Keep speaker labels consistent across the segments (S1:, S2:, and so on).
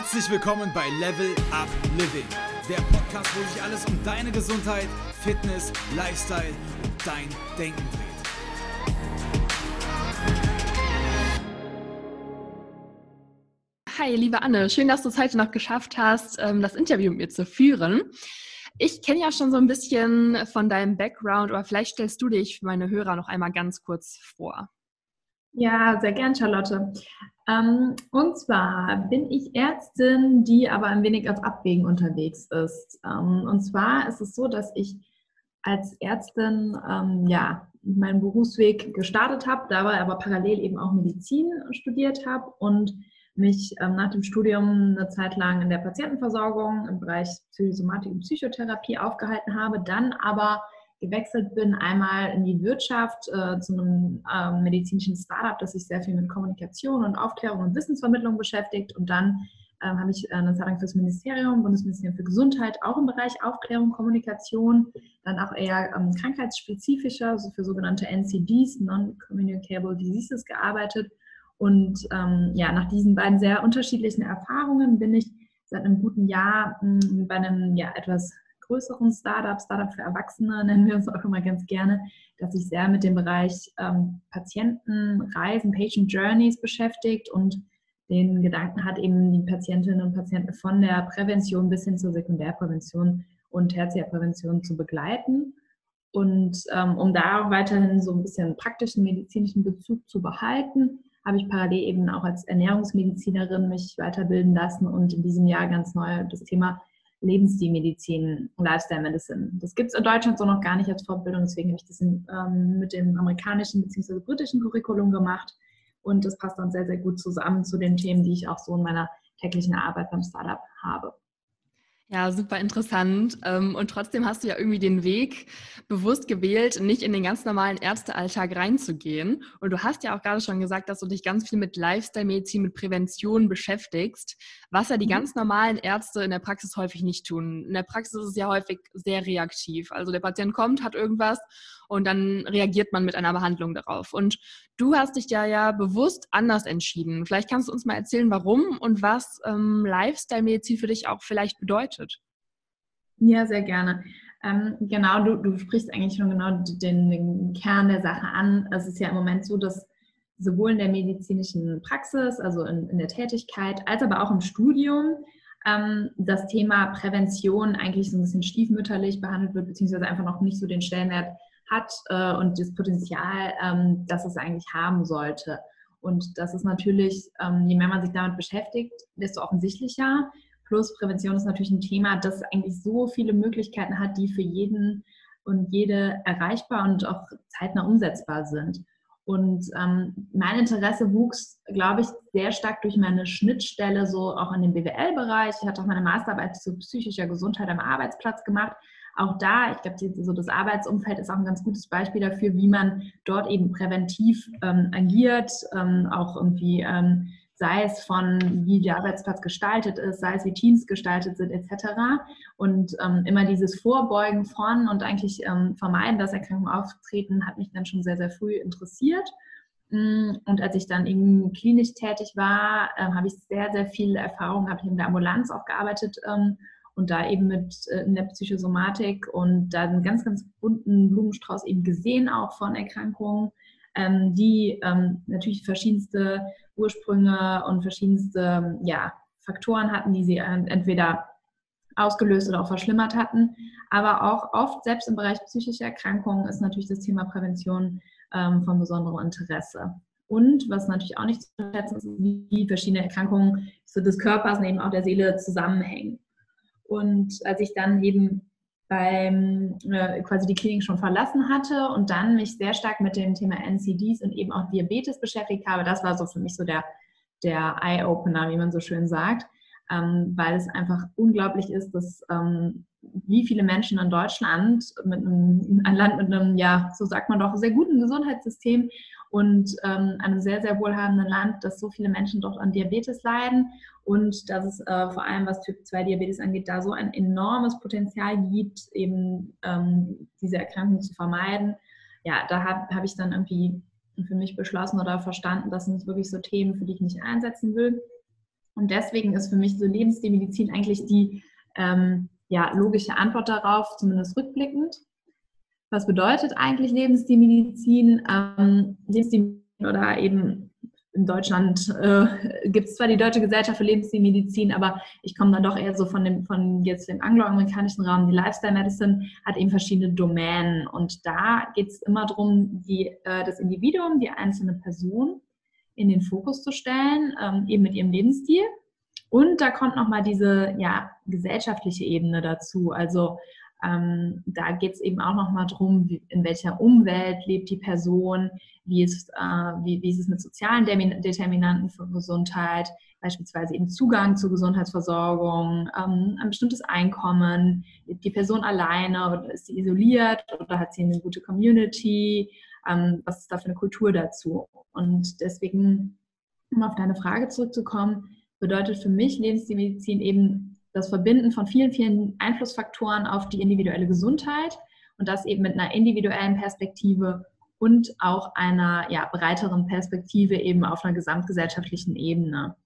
S1: Herzlich willkommen bei Level Up Living, der Podcast, wo sich alles um deine Gesundheit, Fitness, Lifestyle und dein Denken dreht.
S2: Hi, liebe Anne, schön, dass du es heute noch geschafft hast, ähm, das Interview mit mir zu führen. Ich kenne ja schon so ein bisschen von deinem Background, aber vielleicht stellst du dich für meine Hörer noch einmal ganz kurz vor.
S3: Ja, sehr gern, Charlotte. Ähm, und zwar bin ich Ärztin, die aber ein wenig auf Abwägen unterwegs ist. Ähm, und zwar ist es so, dass ich als Ärztin ähm, ja meinen Berufsweg gestartet habe, dabei aber parallel eben auch Medizin studiert habe und mich nach dem Studium eine Zeit lang in der Patientenversorgung im Bereich Psychosomatik und Psychotherapie aufgehalten habe, dann aber gewechselt bin, einmal in die Wirtschaft äh, zu einem äh, medizinischen Startup, das sich sehr viel mit Kommunikation und Aufklärung und Wissensvermittlung beschäftigt. Und dann äh, habe ich äh, eine Zeit lang fürs Ministerium, Bundesministerium für Gesundheit, auch im Bereich Aufklärung, Kommunikation, dann auch eher ähm, krankheitsspezifischer, also für sogenannte NCDs, Non-Communicable Diseases, gearbeitet. Und ähm, ja, nach diesen beiden sehr unterschiedlichen Erfahrungen bin ich seit einem guten Jahr hm, bei einem ja, etwas größeren Startup, Startup für Erwachsene nennen wir uns auch immer ganz gerne, das sich sehr mit dem Bereich ähm, Patientenreisen, Patient Journeys beschäftigt und den Gedanken hat, eben die Patientinnen und Patienten von der Prävention bis hin zur Sekundärprävention und Tertiärprävention zu begleiten. Und ähm, um da auch weiterhin so ein bisschen praktischen medizinischen Bezug zu behalten, habe ich parallel eben auch als Ernährungsmedizinerin mich weiterbilden lassen und in diesem Jahr ganz neu das Thema Lebensstilmedizin, Lifestyle Medicine. Das gibt es in Deutschland so noch gar nicht als Fortbildung, deswegen habe ich das in, ähm, mit dem amerikanischen bzw. britischen Curriculum gemacht und das passt dann sehr, sehr gut zusammen zu den Themen, die ich auch so in meiner täglichen Arbeit beim Startup habe.
S2: Ja, super interessant. Ähm, und trotzdem hast du ja irgendwie den Weg bewusst gewählt, nicht in den ganz normalen Ärztealltag reinzugehen. Und du hast ja auch gerade schon gesagt, dass du dich ganz viel mit Lifestyle-Medizin, mit Prävention beschäftigst, was ja die mhm. ganz normalen Ärzte in der Praxis häufig nicht tun. In der Praxis ist es ja häufig sehr reaktiv. Also der Patient kommt, hat irgendwas und dann reagiert man mit einer Behandlung darauf. Und du hast dich ja ja bewusst anders entschieden. Vielleicht kannst du uns mal erzählen, warum und was ähm, Lifestyle-Medizin für dich auch vielleicht bedeutet.
S3: Ja, sehr gerne. Ähm, genau, du, du sprichst eigentlich schon genau den, den Kern der Sache an. Es ist ja im Moment so, dass sowohl in der medizinischen Praxis, also in, in der Tätigkeit, als aber auch im Studium ähm, das Thema Prävention eigentlich so ein bisschen stiefmütterlich behandelt wird, beziehungsweise einfach noch nicht so den Stellenwert hat äh, und das Potenzial, ähm, das es eigentlich haben sollte. Und das ist natürlich, ähm, je mehr man sich damit beschäftigt, desto offensichtlicher. Plus Prävention ist natürlich ein Thema, das eigentlich so viele Möglichkeiten hat, die für jeden und jede erreichbar und auch zeitnah umsetzbar sind. Und ähm, mein Interesse wuchs, glaube ich, sehr stark durch meine Schnittstelle so auch in dem BWL-Bereich. Ich hatte auch meine Masterarbeit zu psychischer Gesundheit am Arbeitsplatz gemacht auch da, ich glaube, so das Arbeitsumfeld ist auch ein ganz gutes Beispiel dafür, wie man dort eben präventiv ähm, agiert, ähm, auch irgendwie, ähm, sei es von, wie der Arbeitsplatz gestaltet ist, sei es wie Teams gestaltet sind, etc. Und ähm, immer dieses Vorbeugen von und eigentlich ähm, vermeiden, dass Erkrankungen auftreten, hat mich dann schon sehr, sehr früh interessiert. Mm, und als ich dann eben klinisch tätig war, äh, habe ich sehr, sehr viel Erfahrung, habe ich in der Ambulanz auch gearbeitet ähm, und da eben mit äh, in der Psychosomatik und da einen ganz, ganz bunten Blumenstrauß eben gesehen auch von Erkrankungen, ähm, die ähm, natürlich verschiedenste Ursprünge und verschiedenste ja, Faktoren hatten, die sie entweder ausgelöst oder auch verschlimmert hatten. Aber auch oft, selbst im Bereich psychischer Erkrankungen, ist natürlich das Thema Prävention ähm, von besonderem Interesse. Und was natürlich auch nicht zu schätzen ist, wie verschiedene Erkrankungen des Körpers und eben auch der Seele zusammenhängen. Und als ich dann eben beim äh, quasi die Klinik schon verlassen hatte und dann mich sehr stark mit dem Thema NCDs und eben auch Diabetes beschäftigt habe, das war so für mich so der, der Eye-Opener, wie man so schön sagt, ähm, weil es einfach unglaublich ist, dass ähm, wie viele Menschen in Deutschland, mit einem, ein Land mit einem, ja, so sagt man doch, sehr guten Gesundheitssystem und ähm, einem sehr, sehr wohlhabenden Land, dass so viele Menschen dort an Diabetes leiden und dass es äh, vor allem, was Typ 2 Diabetes angeht, da so ein enormes Potenzial gibt, eben ähm, diese Erkrankung zu vermeiden. Ja, da habe hab ich dann irgendwie für mich beschlossen oder verstanden, das sind wirklich so Themen, für die ich mich einsetzen will. Und deswegen ist für mich so Lebensstilmedizin eigentlich die ähm, ja, logische Antwort darauf, zumindest rückblickend. Was bedeutet eigentlich Lebensstilmedizin? Ähm, Lebensstilmedizin oder eben in Deutschland äh, gibt es zwar die Deutsche Gesellschaft für Lebensstilmedizin, aber ich komme dann doch eher so von dem, von jetzt dem angloamerikanischen Raum. Die Lifestyle Medicine hat eben verschiedene Domänen und da geht es immer darum, die, äh, das Individuum, die einzelne Person in den Fokus zu stellen, ähm, eben mit ihrem Lebensstil. Und da kommt nochmal diese ja, gesellschaftliche Ebene dazu. Also ähm, da geht es eben auch nochmal darum, in welcher Umwelt lebt die Person, wie ist, äh, wie, wie ist es mit sozialen Determinanten für Gesundheit, beispielsweise eben Zugang zur Gesundheitsversorgung, ähm, ein bestimmtes Einkommen, die Person alleine oder ist sie isoliert oder hat sie eine gute Community, ähm, was ist da für eine Kultur dazu. Und deswegen, um auf deine Frage zurückzukommen, bedeutet für mich Lebensstilmedizin eben das Verbinden von vielen, vielen Einflussfaktoren auf die individuelle Gesundheit und das eben mit einer individuellen Perspektive und auch einer ja, breiteren Perspektive eben auf einer gesamtgesellschaftlichen Ebene.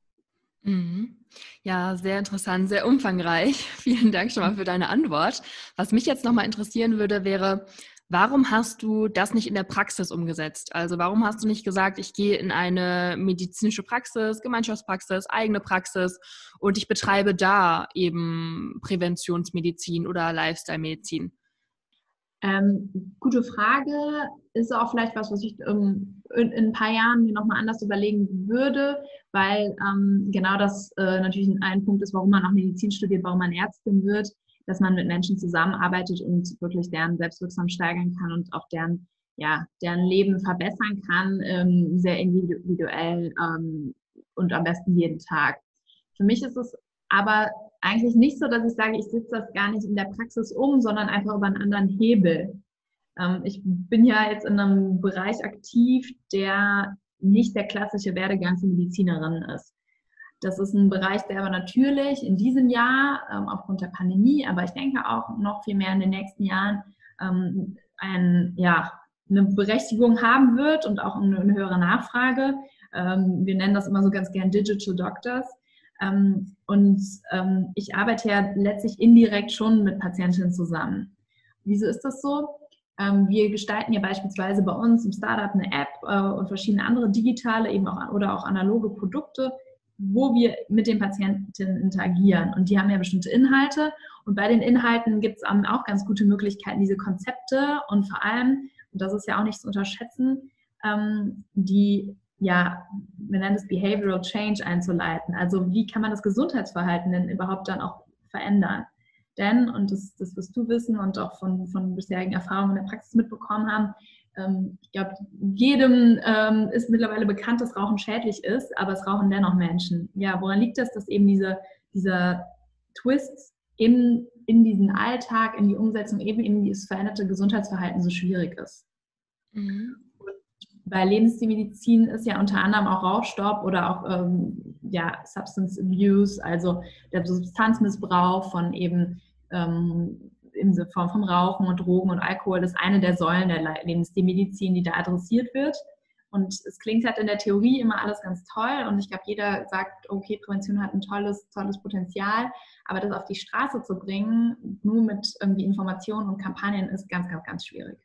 S2: Mhm. Ja, sehr interessant, sehr umfangreich. Vielen Dank schon mal für deine Antwort. Was mich jetzt nochmal interessieren würde, wäre, Warum hast du das nicht in der Praxis umgesetzt? Also warum hast du nicht gesagt, ich gehe in eine medizinische Praxis, Gemeinschaftspraxis, eigene Praxis und ich betreibe da eben Präventionsmedizin oder Lifestyle-Medizin?
S3: Ähm, gute Frage. Ist auch vielleicht was, was ich ähm, in, in, ein paar Jahren mir nochmal anders überlegen würde, weil ähm, genau das äh, natürlich ein Punkt ist, warum man auch Medizin studiert, warum man Ärztin wird dass man mit Menschen zusammenarbeitet und wirklich deren Selbstwirksam steigern kann und auch deren, ja, deren Leben verbessern kann, ähm, sehr individuell ähm, und am besten jeden Tag. Für mich ist es aber eigentlich nicht so, dass ich sage, ich sitze das gar nicht in der Praxis um, sondern einfach über einen anderen Hebel. Ähm, ich bin ja jetzt in einem Bereich aktiv, der nicht der klassische Werdegang für Medizinerin ist. Das ist ein Bereich, der aber natürlich in diesem Jahr ähm, aufgrund der Pandemie, aber ich denke auch noch viel mehr in den nächsten Jahren ähm, ein, ja, eine Berechtigung haben wird und auch eine, eine höhere Nachfrage. Ähm, wir nennen das immer so ganz gern Digital Doctors. Ähm, und ähm, ich arbeite ja letztlich indirekt schon mit Patientinnen zusammen. Wieso ist das so? Ähm, wir gestalten ja beispielsweise bei uns im Startup eine App äh, und verschiedene andere digitale eben auch oder auch analoge Produkte, wo wir mit den Patientinnen interagieren. Und die haben ja bestimmte Inhalte. Und bei den Inhalten gibt es auch ganz gute Möglichkeiten, diese Konzepte und vor allem, und das ist ja auch nicht zu unterschätzen, ähm, die, ja, wir nennen es Behavioral Change einzuleiten. Also wie kann man das Gesundheitsverhalten denn überhaupt dann auch verändern? Denn, und das, das wirst du wissen und auch von, von bisherigen Erfahrungen in der Praxis mitbekommen haben, ähm, ich glaube, jedem ähm, ist mittlerweile bekannt, dass Rauchen schädlich ist, aber es rauchen dennoch Menschen. Ja, woran liegt das, dass eben diese, dieser Twist in, in diesen Alltag, in die Umsetzung, eben in dieses veränderte Gesundheitsverhalten so schwierig ist? Mhm. Bei Lebensstilmedizin ist ja unter anderem auch Rauchstopp oder auch ähm, ja, Substance Abuse, also der Substanzmissbrauch von eben ähm, in Form von Rauchen und Drogen und Alkohol ist eine der Säulen der Lebensstilmedizin, die da adressiert wird. Und es klingt halt in der Theorie immer alles ganz toll und ich glaube, jeder sagt, okay, Prävention hat ein tolles, tolles Potenzial, aber das auf die Straße zu bringen, nur mit irgendwie Informationen und Kampagnen, ist ganz, ganz, ganz schwierig.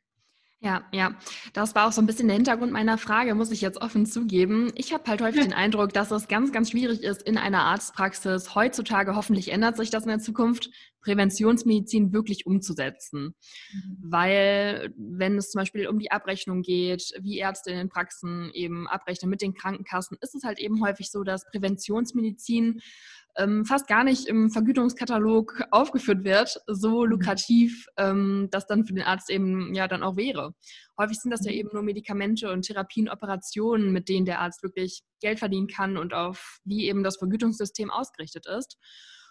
S2: Ja, ja, das war auch so ein bisschen der Hintergrund meiner Frage, muss ich jetzt offen zugeben. Ich habe halt häufig den Eindruck, dass es ganz, ganz schwierig ist, in einer Arztpraxis heutzutage, hoffentlich ändert sich das in der Zukunft, Präventionsmedizin wirklich umzusetzen. Mhm. Weil, wenn es zum Beispiel um die Abrechnung geht, wie Ärzte in den Praxen eben abrechnen mit den Krankenkassen, ist es halt eben häufig so, dass Präventionsmedizin ähm, fast gar nicht im Vergütungskatalog aufgeführt wird, so mhm. lukrativ ähm, das dann für den Arzt eben ja dann auch wäre. Häufig sind das ja mhm. eben nur Medikamente und Therapien, Operationen, mit denen der Arzt wirklich Geld verdienen kann und auf wie eben das Vergütungssystem ausgerichtet ist.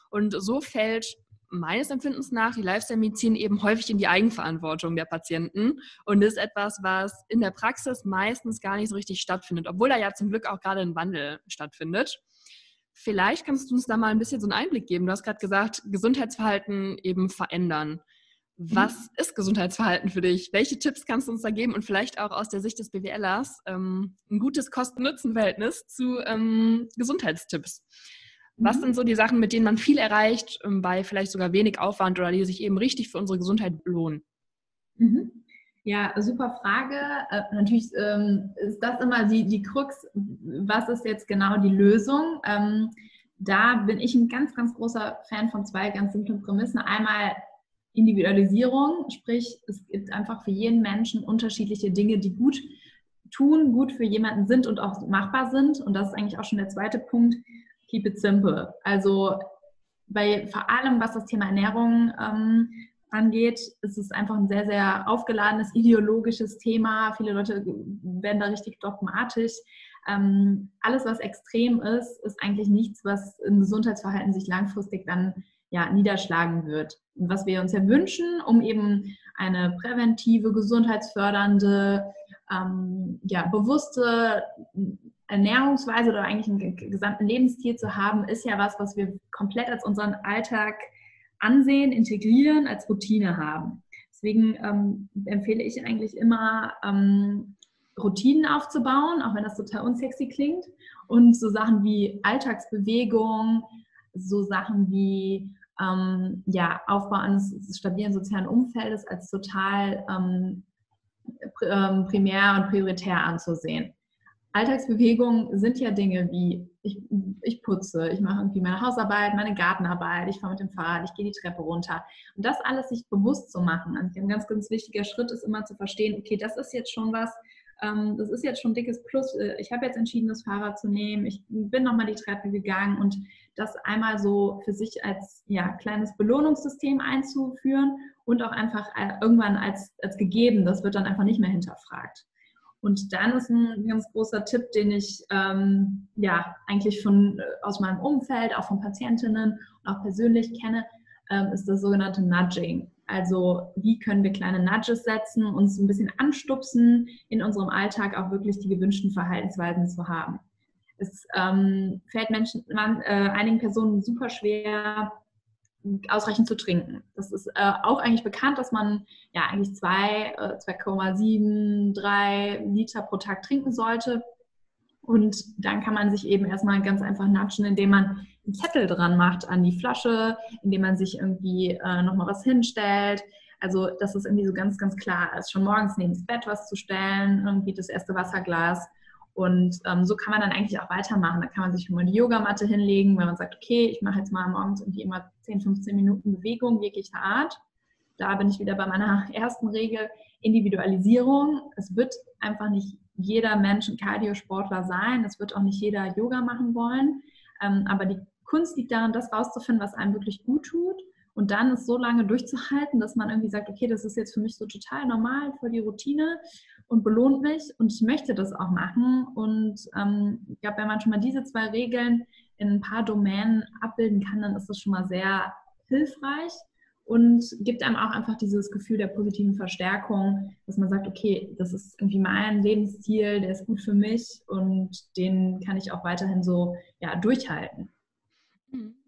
S2: Und so fällt meines Empfindens nach die Lifestyle-Medizin eben häufig in die Eigenverantwortung der Patienten und ist etwas, was in der Praxis meistens gar nicht so richtig stattfindet, obwohl da ja zum Glück auch gerade ein Wandel stattfindet. Vielleicht kannst du uns da mal ein bisschen so einen Einblick geben. Du hast gerade gesagt, Gesundheitsverhalten eben verändern. Was mhm. ist Gesundheitsverhalten für dich? Welche Tipps kannst du uns da geben und vielleicht auch aus der Sicht des BWLers ähm, ein gutes Kosten-Nutzen-Verhältnis zu ähm, Gesundheitstipps? Was mhm. sind so die Sachen, mit denen man viel erreicht, ähm, bei vielleicht sogar wenig Aufwand oder die sich eben richtig für unsere Gesundheit lohnen?
S3: Mhm. Ja, super Frage. Äh, natürlich ähm, ist das immer die, die Krux, was ist jetzt genau die Lösung? Ähm, da bin ich ein ganz, ganz großer Fan von zwei ganz simplen Prämissen. Einmal Individualisierung, sprich, es gibt einfach für jeden Menschen unterschiedliche Dinge, die gut tun, gut für jemanden sind und auch machbar sind. Und das ist eigentlich auch schon der zweite Punkt. Keep it simple. Also bei vor allem, was das Thema Ernährung ähm, angeht, ist es einfach ein sehr, sehr aufgeladenes ideologisches Thema. Viele Leute werden da richtig dogmatisch. Ähm, alles, was extrem ist, ist eigentlich nichts, was im Gesundheitsverhalten sich langfristig dann ja, niederschlagen wird. Und was wir uns ja wünschen, um eben eine präventive, gesundheitsfördernde, ähm, ja, bewusste Ernährungsweise oder eigentlich einen gesamten Lebensstil zu haben, ist ja was, was wir komplett als unseren Alltag ansehen, integrieren, als Routine haben. Deswegen ähm, empfehle ich eigentlich immer, ähm, Routinen aufzubauen, auch wenn das total unsexy klingt. Und so Sachen wie Alltagsbewegung, so Sachen wie ähm, ja, Aufbau eines stabilen sozialen Umfeldes als total ähm, ähm, primär und prioritär anzusehen. Alltagsbewegungen sind ja Dinge wie ich, ich putze, ich mache irgendwie meine Hausarbeit, meine Gartenarbeit, ich fahre mit dem Fahrrad, ich gehe die Treppe runter. Und das alles sich bewusst zu machen. Ein ganz, ganz wichtiger Schritt ist immer zu verstehen, okay, das ist jetzt schon was, ähm, das ist jetzt schon ein dickes Plus. Äh, ich habe jetzt entschieden, das Fahrrad zu nehmen. Ich bin nochmal die Treppe gegangen und das einmal so für sich als ja, kleines Belohnungssystem einzuführen und auch einfach äh, irgendwann als, als gegeben. Das wird dann einfach nicht mehr hinterfragt. Und dann ist ein ganz großer Tipp, den ich ähm, ja eigentlich von, äh, aus meinem Umfeld, auch von Patientinnen und auch persönlich kenne, ähm, ist das sogenannte Nudging. Also wie können wir kleine Nudges setzen, uns ein bisschen anstupsen, in unserem Alltag auch wirklich die gewünschten Verhaltensweisen zu haben. Es ähm, fällt Menschen, man, äh, einigen Personen super schwer, ausreichend zu trinken. Das ist äh, auch eigentlich bekannt, dass man ja eigentlich 2,7, äh, 3 Liter pro Tag trinken sollte. Und dann kann man sich eben erstmal ganz einfach natschen, indem man einen Zettel dran macht an die Flasche, indem man sich irgendwie äh, nochmal was hinstellt. Also, dass es irgendwie so ganz, ganz klar ist, schon morgens neben das Bett was zu stellen, irgendwie das erste Wasserglas. Und ähm, so kann man dann eigentlich auch weitermachen. Da kann man sich mal die Yogamatte hinlegen, wenn man sagt, okay, ich mache jetzt mal morgens irgendwie immer 10, 15 Minuten Bewegung jeglicher Art. Da bin ich wieder bei meiner ersten Regel, Individualisierung. Es wird einfach nicht jeder Mensch ein Cardiosportler sein. Es wird auch nicht jeder Yoga machen wollen. Ähm, aber die Kunst liegt darin, das rauszufinden, was einem wirklich gut tut. Und dann es so lange durchzuhalten, dass man irgendwie sagt, okay, das ist jetzt für mich so total normal, voll die Routine und belohnt mich und ich möchte das auch machen. Und ähm, ich glaube, wenn man schon mal diese zwei Regeln in ein paar Domänen abbilden kann, dann ist das schon mal sehr hilfreich und gibt einem auch einfach dieses Gefühl der positiven Verstärkung, dass man sagt, okay, das ist irgendwie mein Lebensstil, der ist gut für mich und den kann ich auch weiterhin so ja, durchhalten.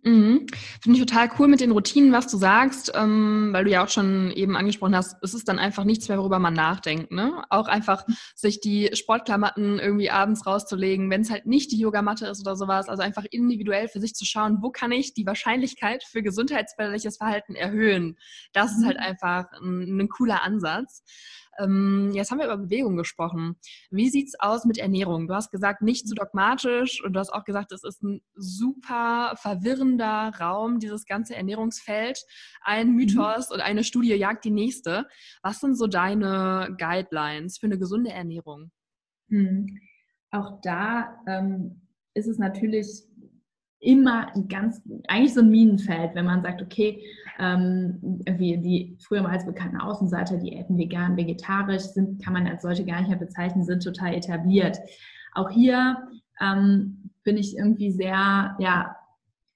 S2: Mhm. Finde ich total cool mit den Routinen, was du sagst, ähm, weil du ja auch schon eben angesprochen hast, es ist dann einfach nichts mehr, worüber man nachdenkt. Ne? Auch einfach sich die Sportklamotten irgendwie abends rauszulegen, wenn es halt nicht die Yogamatte ist oder sowas. Also einfach individuell für sich zu schauen, wo kann ich die Wahrscheinlichkeit für gesundheitsförderliches Verhalten erhöhen. Das ist halt mhm. einfach ein, ein cooler Ansatz. Ähm, jetzt haben wir über Bewegung gesprochen. Wie sieht es aus mit Ernährung? Du hast gesagt, nicht zu dogmatisch und du hast auch gesagt, es ist ein super verwirrender Raum, dieses ganze Ernährungsfeld. Ein mhm. Mythos mhm. und eine Studie jagt die nächste. Was sind so deine Guidelines für eine gesunde Ernährung?
S3: Mhm. Auch da ähm, ist es natürlich immer ein ganz, eigentlich so ein Minenfeld, wenn man sagt, okay, ähm, wie die früher mal als bekannten Außenseiter, Diäten vegan, vegetarisch sind, kann man als solche gar nicht mehr bezeichnen, sind total etabliert. Auch hier ähm, bin ich irgendwie sehr, ja,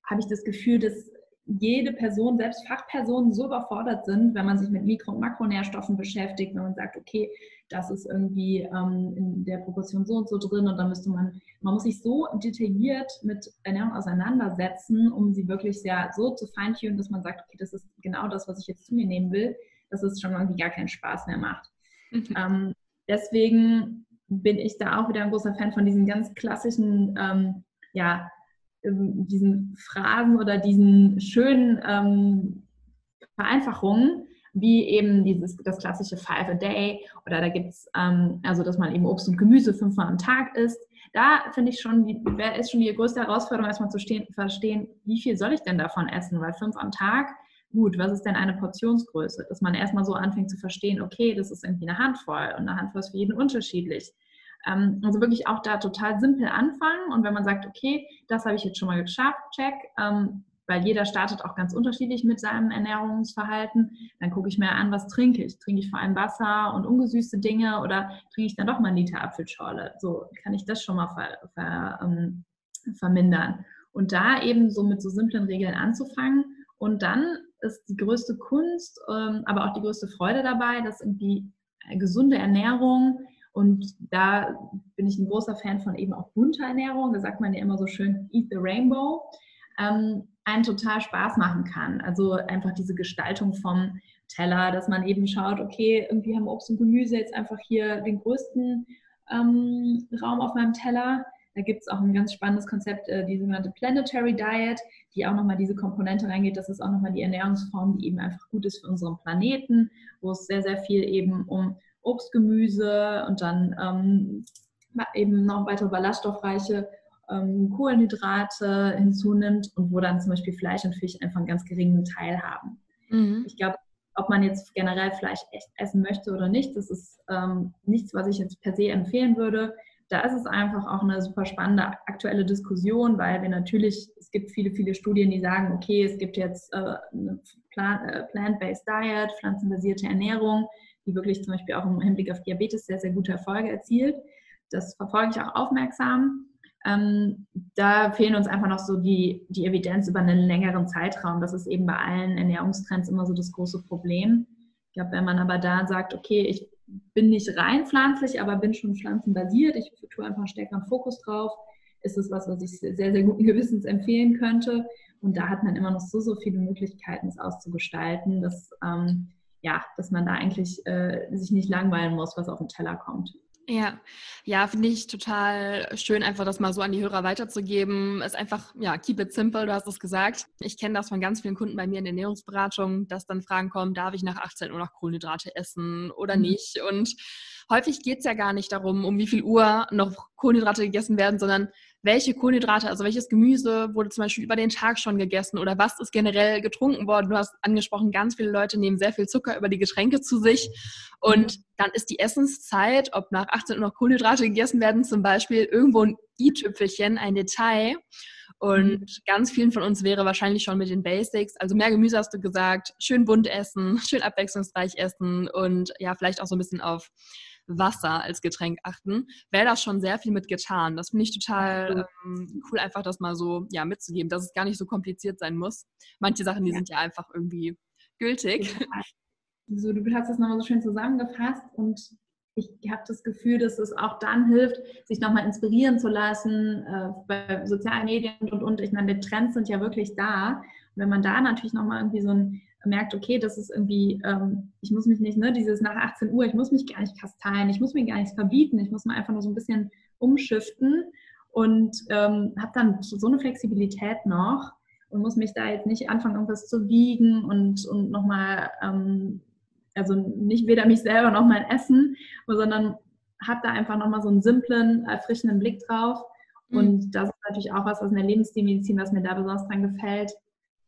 S3: habe ich das Gefühl, dass jede Person, selbst Fachpersonen, so überfordert sind, wenn man sich mit Mikro- und Makronährstoffen beschäftigt, wenn man sagt, okay, das ist irgendwie ähm, in der Proportion so und so drin und dann müsste man, man muss sich so detailliert mit Ernährung auseinandersetzen, um sie wirklich sehr so zu feintunen, dass man sagt, okay, das ist genau das, was ich jetzt zu mir nehmen will, dass es schon irgendwie gar keinen Spaß mehr macht. Mhm. Ähm, deswegen bin ich da auch wieder ein großer Fan von diesen ganz klassischen, ähm, ja, diesen Phrasen oder diesen schönen ähm, Vereinfachungen, wie eben dieses, das klassische Five a Day oder da gibt es, ähm, also dass man eben Obst und Gemüse fünfmal am Tag isst. Da finde ich schon, wäre ist schon die größte Herausforderung, erstmal zu stehen, verstehen, wie viel soll ich denn davon essen? Weil fünf am Tag, gut, was ist denn eine Portionsgröße? Dass man erstmal so anfängt zu verstehen, okay, das ist irgendwie eine Handvoll und eine Handvoll ist für jeden unterschiedlich. Ähm, also wirklich auch da total simpel anfangen und wenn man sagt, okay, das habe ich jetzt schon mal geschafft, check, ähm, weil jeder startet auch ganz unterschiedlich mit seinem Ernährungsverhalten. Dann gucke ich mir an, was trinke ich. Trinke ich vor allem Wasser und ungesüßte Dinge oder trinke ich dann doch mal einen Liter Apfelschorle? So kann ich das schon mal ver, ver, ähm, vermindern. Und da eben so mit so simplen Regeln anzufangen. Und dann ist die größte Kunst, ähm, aber auch die größte Freude dabei, dass irgendwie gesunde Ernährung und da bin ich ein großer Fan von eben auch bunter Ernährung. Da sagt man ja immer so schön, eat the rainbow ähm, einen total Spaß machen kann. Also einfach diese Gestaltung vom Teller, dass man eben schaut, okay, irgendwie haben Obst und Gemüse jetzt einfach hier den größten ähm, Raum auf meinem Teller. Da gibt es auch ein ganz spannendes Konzept, äh, die sogenannte Planetary Diet, die auch nochmal diese Komponente reingeht. Das ist auch nochmal die Ernährungsform, die eben einfach gut ist für unseren Planeten, wo es sehr, sehr viel eben um Obst, Gemüse und dann ähm, eben noch weitere ballaststoffreiche ähm, Kohlenhydrate hinzunimmt und wo dann zum Beispiel Fleisch und Fisch einfach einen ganz geringen Teil haben. Mhm. Ich glaube, ob man jetzt generell Fleisch echt essen möchte oder nicht, das ist ähm, nichts, was ich jetzt per se empfehlen würde. Da ist es einfach auch eine super spannende aktuelle Diskussion, weil wir natürlich, es gibt viele, viele Studien, die sagen, okay, es gibt jetzt äh, eine äh, Plant-Based Diet, pflanzenbasierte Ernährung, die wirklich zum Beispiel auch im Hinblick auf Diabetes sehr, sehr gute Erfolge erzielt. Das verfolge ich auch aufmerksam. Ähm, da fehlen uns einfach noch so die, die Evidenz über einen längeren Zeitraum. Das ist eben bei allen Ernährungstrends immer so das große Problem. Ich glaube, wenn man aber da sagt, okay, ich bin nicht rein pflanzlich, aber bin schon pflanzenbasiert, ich tue einfach stärkeren Fokus drauf, ist es was, was ich sehr, sehr guten Gewissens empfehlen könnte. Und da hat man immer noch so, so viele Möglichkeiten, es auszugestalten, dass, ähm, ja, dass man da eigentlich äh, sich nicht langweilen muss, was auf den Teller kommt.
S2: Ja, ja, finde ich total schön, einfach das mal so an die Hörer weiterzugeben. Es ist einfach, ja, keep it simple, du hast es gesagt. Ich kenne das von ganz vielen Kunden bei mir in der Ernährungsberatung, dass dann Fragen kommen, darf ich nach 18 Uhr noch Kohlenhydrate essen oder mhm. nicht? Und häufig geht es ja gar nicht darum, um wie viel Uhr noch Kohlenhydrate gegessen werden, sondern welche Kohlenhydrate, also welches Gemüse wurde zum Beispiel über den Tag schon gegessen oder was ist generell getrunken worden. Du hast angesprochen, ganz viele Leute nehmen sehr viel Zucker über die Getränke zu sich und dann ist die Essenszeit, ob nach 18 Uhr noch Kohlenhydrate gegessen werden, zum Beispiel irgendwo ein i-Tüpfelchen, ein Detail. Und mhm. ganz vielen von uns wäre wahrscheinlich schon mit den Basics, also mehr Gemüse hast du gesagt, schön bunt essen, schön abwechslungsreich essen und ja, vielleicht auch so ein bisschen auf Wasser als Getränk achten, wäre das schon sehr viel mit getan. Das finde ich total ähm, cool, einfach das mal so ja, mitzugeben, dass es gar nicht so kompliziert sein muss. Manche Sachen, die ja. sind ja einfach irgendwie gültig.
S3: So, du hast das nochmal so schön zusammengefasst und ich habe das Gefühl, dass es auch dann hilft, sich nochmal inspirieren zu lassen äh, bei sozialen Medien und, und. Ich meine, die Trends sind ja wirklich da. Und wenn man da natürlich nochmal irgendwie so ein merkt, okay, das ist irgendwie, ähm, ich muss mich nicht, ne, dieses nach 18 Uhr, ich muss mich gar nicht kasteien, ich muss mir gar nichts verbieten, ich muss mal einfach nur so ein bisschen umschiften und ähm, habe dann so eine Flexibilität noch und muss mich da jetzt nicht anfangen, irgendwas zu wiegen und, und nochmal, ähm, also nicht weder mich selber noch mein Essen, sondern habe da einfach nochmal so einen simplen, erfrischenden Blick drauf. Mhm. Und das ist natürlich auch was aus der Lebensstilmedizin, was mir da besonders dran gefällt,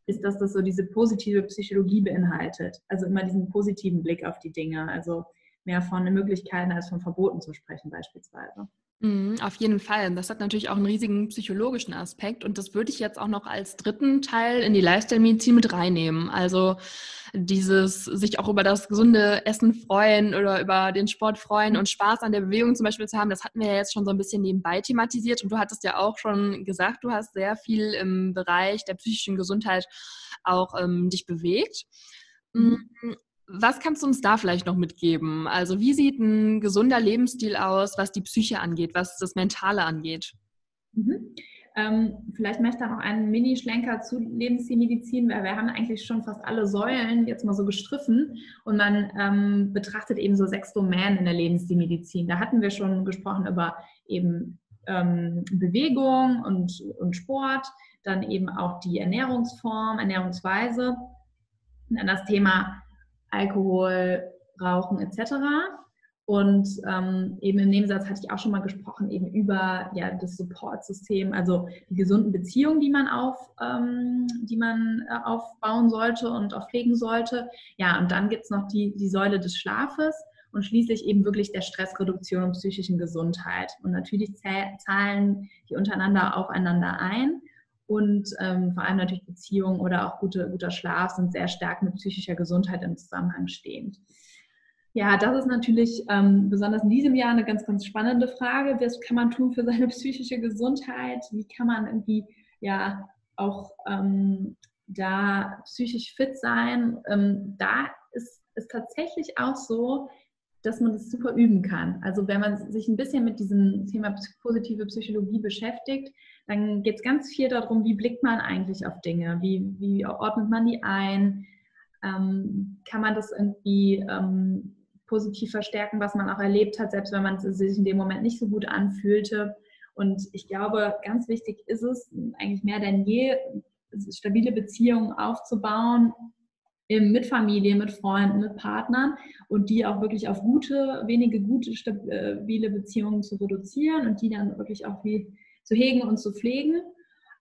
S3: ist, dass das so diese positive Psychologie beinhaltet. Also immer diesen positiven Blick auf die Dinge. Also mehr von Möglichkeiten als von Verboten zu sprechen beispielsweise.
S2: Mhm, auf jeden Fall. Das hat natürlich auch einen riesigen psychologischen Aspekt und das würde ich jetzt auch noch als dritten Teil in die Lifestyle-Medizin mit reinnehmen. Also dieses sich auch über das gesunde Essen freuen oder über den Sport freuen mhm. und Spaß an der Bewegung zum Beispiel zu haben, das hatten wir ja jetzt schon so ein bisschen nebenbei thematisiert und du hattest ja auch schon gesagt, du hast sehr viel im Bereich der psychischen Gesundheit auch ähm, dich bewegt. Mhm. Was kannst du uns da vielleicht noch mitgeben? Also wie sieht ein gesunder Lebensstil aus, was die Psyche angeht, was das Mentale angeht?
S3: Mhm. Ähm, vielleicht möchte ich da noch einen Mini-Schlenker zu Lebensstilmedizin, weil wir haben eigentlich schon fast alle Säulen jetzt mal so gestriffen und man ähm, betrachtet eben so sechs Domänen in der Lebensstilmedizin. Da hatten wir schon gesprochen über eben ähm, Bewegung und, und Sport, dann eben auch die Ernährungsform, Ernährungsweise, dann das Thema Alkohol, Rauchen etc. Und ähm, eben im Nebensatz hatte ich auch schon mal gesprochen, eben über ja, das Supportsystem, also die gesunden Beziehungen, die man, auf, ähm, die man äh, aufbauen sollte und auch pflegen sollte. Ja, und dann gibt es noch die, die Säule des Schlafes und schließlich eben wirklich der Stressreduktion und psychischen Gesundheit. Und natürlich zahlen die untereinander aufeinander ein. Und ähm, vor allem natürlich Beziehungen oder auch gute, guter Schlaf sind sehr stark mit psychischer Gesundheit im Zusammenhang stehend. Ja, das ist natürlich ähm, besonders in diesem Jahr eine ganz, ganz spannende Frage. Was kann man tun für seine psychische Gesundheit? Wie kann man irgendwie ja auch ähm, da psychisch fit sein? Ähm, da ist es tatsächlich auch so, dass man das super üben kann. Also wenn man sich ein bisschen mit diesem Thema positive Psychologie beschäftigt, dann geht es ganz viel darum, wie blickt man eigentlich auf Dinge, wie, wie ordnet man die ein, ähm, kann man das irgendwie ähm, positiv verstärken, was man auch erlebt hat, selbst wenn man sich in dem Moment nicht so gut anfühlte. Und ich glaube, ganz wichtig ist es, eigentlich mehr denn je, stabile Beziehungen aufzubauen, mit Familie, mit Freunden, mit Partnern und die auch wirklich auf gute, wenige gute, stabile Beziehungen zu reduzieren und die dann wirklich auch wie zu hegen und zu pflegen.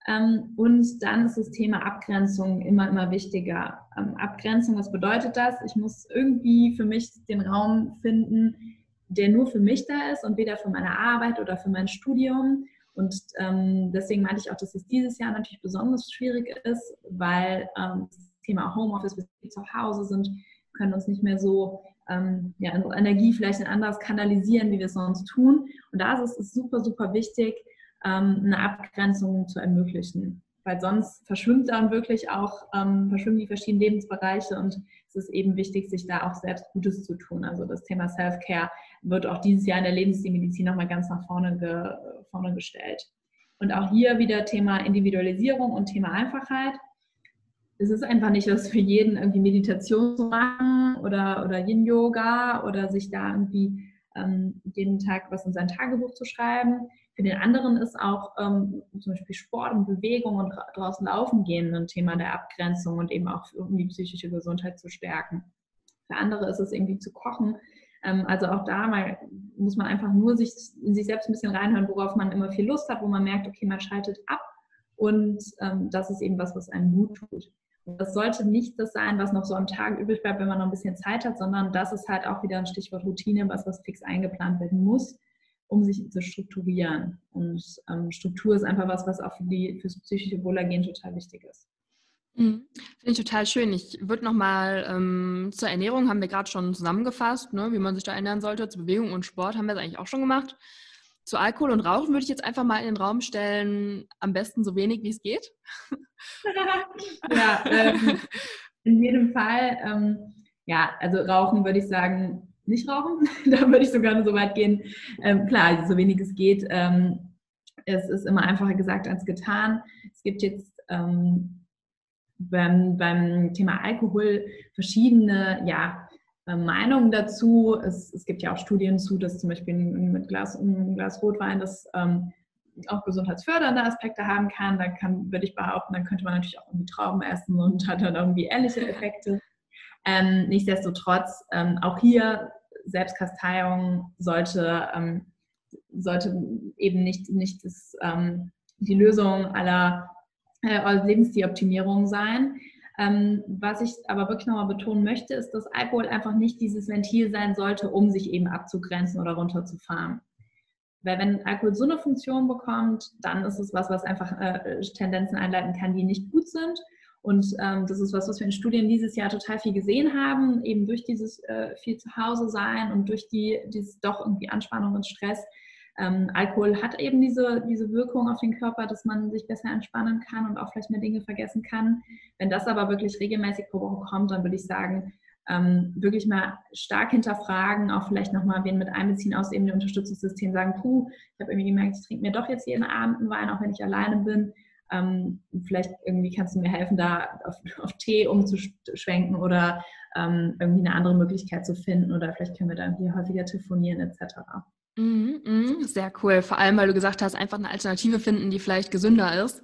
S3: Ähm, und dann ist das Thema Abgrenzung immer, immer wichtiger. Ähm, Abgrenzung, was bedeutet das? Ich muss irgendwie für mich den Raum finden, der nur für mich da ist und weder für meine Arbeit oder für mein Studium. Und ähm, deswegen meinte ich auch, dass es dieses Jahr natürlich besonders schwierig ist, weil ähm, das Thema Homeoffice, wir zu Hause sind, können uns nicht mehr so ähm, ja, Energie vielleicht in anderes kanalisieren, wie wir es sonst tun. Und da ist es super, super wichtig, ähm, eine Abgrenzung zu ermöglichen. Weil sonst verschwimmt dann wirklich auch, ähm, verschwimmen die verschiedenen Lebensbereiche und es ist eben wichtig, sich da auch selbst Gutes zu tun. Also das Thema Self-Care wird auch dieses Jahr in der Lebensstilmedizin nochmal ganz nach vorne, ge, vorne gestellt. Und auch hier wieder Thema Individualisierung und Thema Einfachheit. Es ist einfach nicht was für jeden, irgendwie Meditation zu machen oder, oder Yin-Yoga oder sich da irgendwie ähm, jeden Tag was in sein Tagebuch zu schreiben. Für den anderen ist auch ähm, zum Beispiel Sport und Bewegung und draußen laufen gehen ein Thema der Abgrenzung und eben auch um die psychische Gesundheit zu stärken. Für andere ist es irgendwie zu kochen. Ähm, also auch da mal muss man einfach nur sich, in sich selbst ein bisschen reinhören, worauf man immer viel Lust hat, wo man merkt, okay, man schaltet ab und ähm, das ist eben was, was einem gut tut. Das sollte nicht das sein, was noch so am Tag übrig bleibt, wenn man noch ein bisschen Zeit hat, sondern das ist halt auch wieder ein Stichwort Routine, was, was fix eingeplant werden muss um sich zu strukturieren. Und ähm, Struktur ist einfach was, was auch für die, fürs psychische Wohlergehen total wichtig ist.
S2: Mhm. Finde ich total schön. Ich würde nochmal ähm, zur Ernährung, haben wir gerade schon zusammengefasst, ne, wie man sich da ernähren sollte. Zu Bewegung und Sport haben wir es eigentlich auch schon gemacht. Zu Alkohol und Rauchen würde ich jetzt einfach mal in den Raum stellen, am besten so wenig wie es geht.
S3: ja, ähm, in jedem Fall. Ähm, ja, also Rauchen würde ich sagen, nicht rauchen. da würde ich sogar so weit gehen. Ähm, klar, so wenig es geht. Ähm, es ist immer einfacher gesagt als getan. Es gibt jetzt ähm, beim, beim, Thema Alkohol verschiedene ja, äh, Meinungen dazu. Es, es, gibt ja auch Studien zu, dass zum Beispiel mit Glas, ein Glas Rotwein das ähm, auch gesundheitsfördernde Aspekte haben kann. Da kann, würde ich behaupten, dann könnte man natürlich auch irgendwie Trauben essen und hat dann irgendwie ähnliche Effekte. Ähm, nichtsdestotrotz, ähm, auch hier Selbstkasteiung sollte, ähm, sollte eben nicht, nicht das, ähm, die Lösung aller äh, Lebensstiloptimierung sein. Ähm, was ich aber wirklich nochmal betonen möchte, ist, dass Alkohol einfach nicht dieses Ventil sein sollte, um sich eben abzugrenzen oder runterzufahren. Weil wenn Alkohol so eine Funktion bekommt, dann ist es was, was einfach äh, Tendenzen einleiten kann, die nicht gut sind und ähm, das ist was, was wir in Studien dieses Jahr total viel gesehen haben, eben durch dieses äh, viel zu Hause sein und durch die, dieses doch irgendwie Anspannung und Stress. Ähm, Alkohol hat eben diese, diese Wirkung auf den Körper, dass man sich besser entspannen kann und auch vielleicht mehr Dinge vergessen kann. Wenn das aber wirklich regelmäßig pro Woche kommt, dann würde ich sagen, ähm, wirklich mal stark hinterfragen, auch vielleicht nochmal wen mit einbeziehen aus eben dem Unterstützungssystem, sagen, puh, ich habe irgendwie gemerkt, ich trinke mir doch jetzt jeden Abend einen Wein, auch wenn ich alleine bin ähm, vielleicht irgendwie kannst du mir helfen, da auf, auf Tee umzuschwenken oder ähm, irgendwie eine andere Möglichkeit zu finden oder vielleicht können wir da irgendwie häufiger telefonieren etc.
S2: Mhm, mhm, sehr cool. Vor allem, weil du gesagt hast, einfach eine Alternative finden, die vielleicht gesünder ist.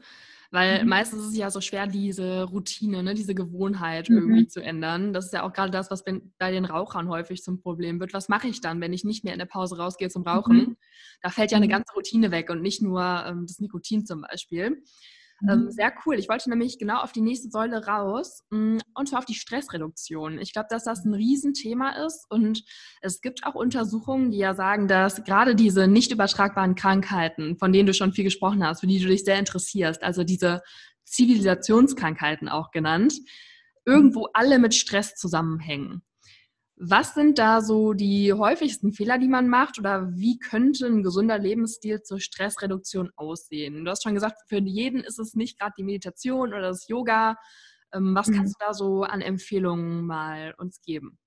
S2: Weil mhm. meistens ist es ja so schwer, diese Routine, ne, diese Gewohnheit mhm. irgendwie zu ändern. Das ist ja auch gerade das, was bei den Rauchern häufig zum Problem wird. Was mache ich dann, wenn ich nicht mehr in der Pause rausgehe zum Rauchen? Mhm. Da fällt ja eine mhm. ganze Routine weg und nicht nur ähm, das Nikotin zum Beispiel. Ähm, mhm. sehr cool. Ich wollte nämlich genau auf die nächste Säule raus mm, und zwar auf die Stressreduktion. Ich glaube, dass das ein Riesenthema ist und es gibt auch Untersuchungen, die ja sagen, dass gerade diese nicht übertragbaren Krankheiten, von denen du schon viel gesprochen hast, für die du dich sehr interessierst, also diese Zivilisationskrankheiten auch genannt, irgendwo alle mit Stress zusammenhängen. Was sind da so die häufigsten Fehler, die man macht oder wie könnte ein gesunder Lebensstil zur Stressreduktion aussehen? Du hast schon gesagt, für jeden ist es nicht gerade die Meditation oder das Yoga. Ähm, was mhm. kannst du da so an Empfehlungen mal uns geben?